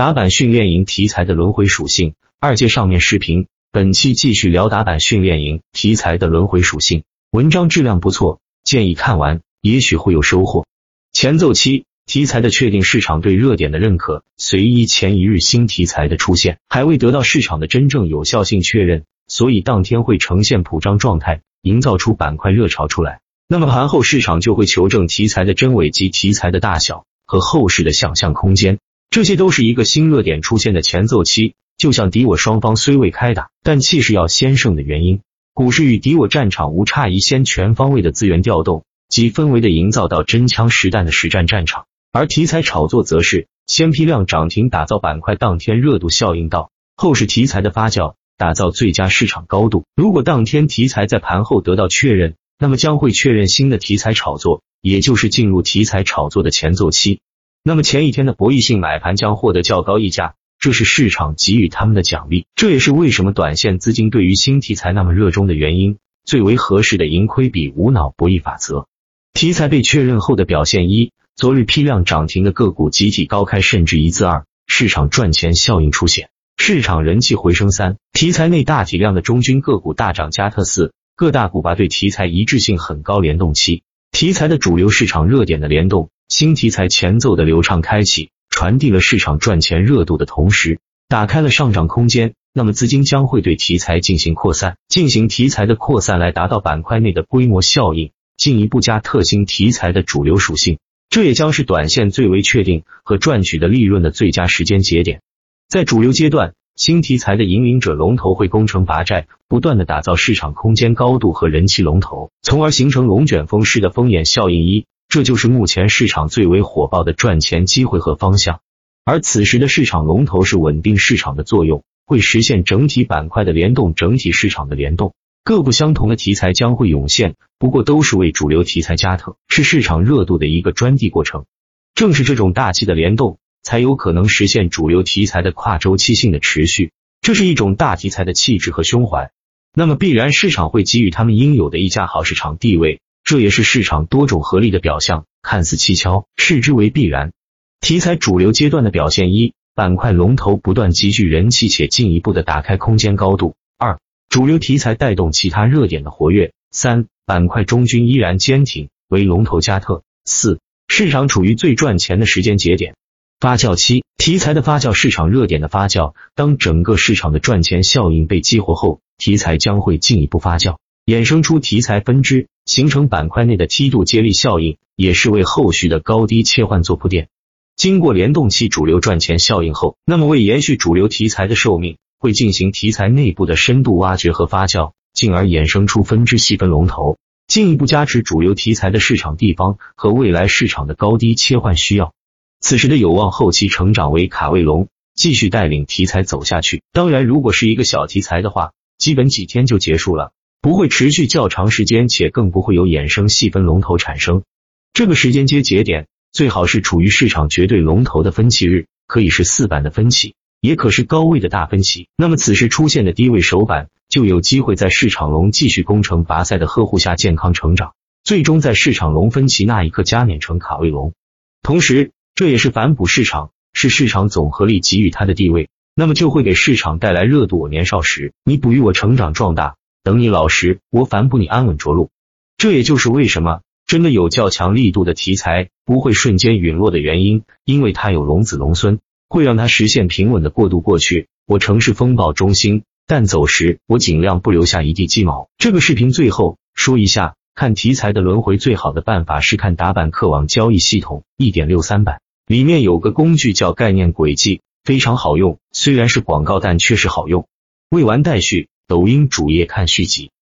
打板训练营题材的轮回属性。二阶上面视频，本期继续聊打板训练营题材的轮回属性。文章质量不错，建议看完，也许会有收获。前奏期题材的确定，市场对热点的认可，随一前一日新题材的出现，还未得到市场的真正有效性确认，所以当天会呈现普涨状态，营造出板块热潮出来。那么盘后市场就会求证题材的真伪及题材的大小和后市的想象空间，这些都是一个新热点出现的前奏期，就像敌我双方虽未开打，但气势要先胜的原因。股市与敌我战场无差异，先全方位的资源调动及氛围的营造到真枪实弹的实战战场，而题材炒作则是先批量涨停，打造板块当天热度效应到后市题材的发酵，打造最佳市场高度。如果当天题材在盘后得到确认。那么将会确认新的题材炒作，也就是进入题材炒作的前奏期。那么前一天的博弈性买盘将获得较高溢价，这是市场给予他们的奖励。这也是为什么短线资金对于新题材那么热衷的原因。最为合适的盈亏比无脑博弈法则，题材被确认后的表现：一、昨日批量涨停的个股集体高开，甚至一字二，市场赚钱效应出现，市场人气回升；三、题材内大体量的中军个股大涨，加特四。各大股吧对题材一致性很高，联动期题材的主流市场热点的联动，新题材前奏的流畅开启，传递了市场赚钱热度的同时，打开了上涨空间。那么资金将会对题材进行扩散，进行题材的扩散来达到板块内的规模效应，进一步加特新题材的主流属性。这也将是短线最为确定和赚取的利润的最佳时间节点。在主流阶段。新题材的引领者龙头会攻城拔寨，不断的打造市场空间高度和人气龙头，从而形成龙卷风式的风眼效应。一，这就是目前市场最为火爆的赚钱机会和方向。而此时的市场龙头是稳定市场的作用，会实现整体板块的联动，整体市场的联动。各不相同的题材将会涌现，不过都是为主流题材加特，是市场热度的一个专递过程。正是这种大气的联动。才有可能实现主流题材的跨周期性的持续，这是一种大题材的气质和胸怀。那么必然市场会给予他们应有的一家好市场地位，这也是市场多种合力的表象。看似蹊跷，视之为必然。题材主流阶段的表现：一、板块龙头不断集聚人气，且进一步的打开空间高度；二、主流题材带动其他热点的活跃；三、板块中军依然坚挺，为龙头加特；四、市场处于最赚钱的时间节点。发酵期，题材的发酵，市场热点的发酵。当整个市场的赚钱效应被激活后，题材将会进一步发酵，衍生出题材分支，形成板块内的梯度接力效应，也是为后续的高低切换做铺垫。经过联动期主流赚钱效应后，那么为延续主流题材的寿命，会进行题材内部的深度挖掘和发酵，进而衍生出分支细分龙头，进一步加持主流题材的市场地方和未来市场的高低切换需要。此时的有望后期成长为卡位龙，继续带领题材走下去。当然，如果是一个小题材的话，基本几天就结束了，不会持续较长时间，且更不会有衍生细分龙头产生。这个时间接节点最好是处于市场绝对龙头的分歧日，可以是四板的分歧，也可是高位的大分歧。那么此时出现的低位首板，就有机会在市场龙继续攻城拔塞的呵护下健康成长，最终在市场龙分歧那一刻加冕成卡位龙。同时，这也是反哺市场，是市场总合力给予它的地位，那么就会给市场带来热度。我年少时，你哺育我成长壮大；等你老时，我反哺你安稳着陆。这也就是为什么真的有较强力度的题材不会瞬间陨落的原因，因为它有龙子龙孙，会让它实现平稳的过渡过去。我城市风暴中心，但走时我尽量不留下一地鸡毛。这个视频最后说一下，看题材的轮回最好的办法是看打板客网交易系统一点六三版。里面有个工具叫概念轨迹，非常好用。虽然是广告，但确实好用。未完待续，抖音主页看续集。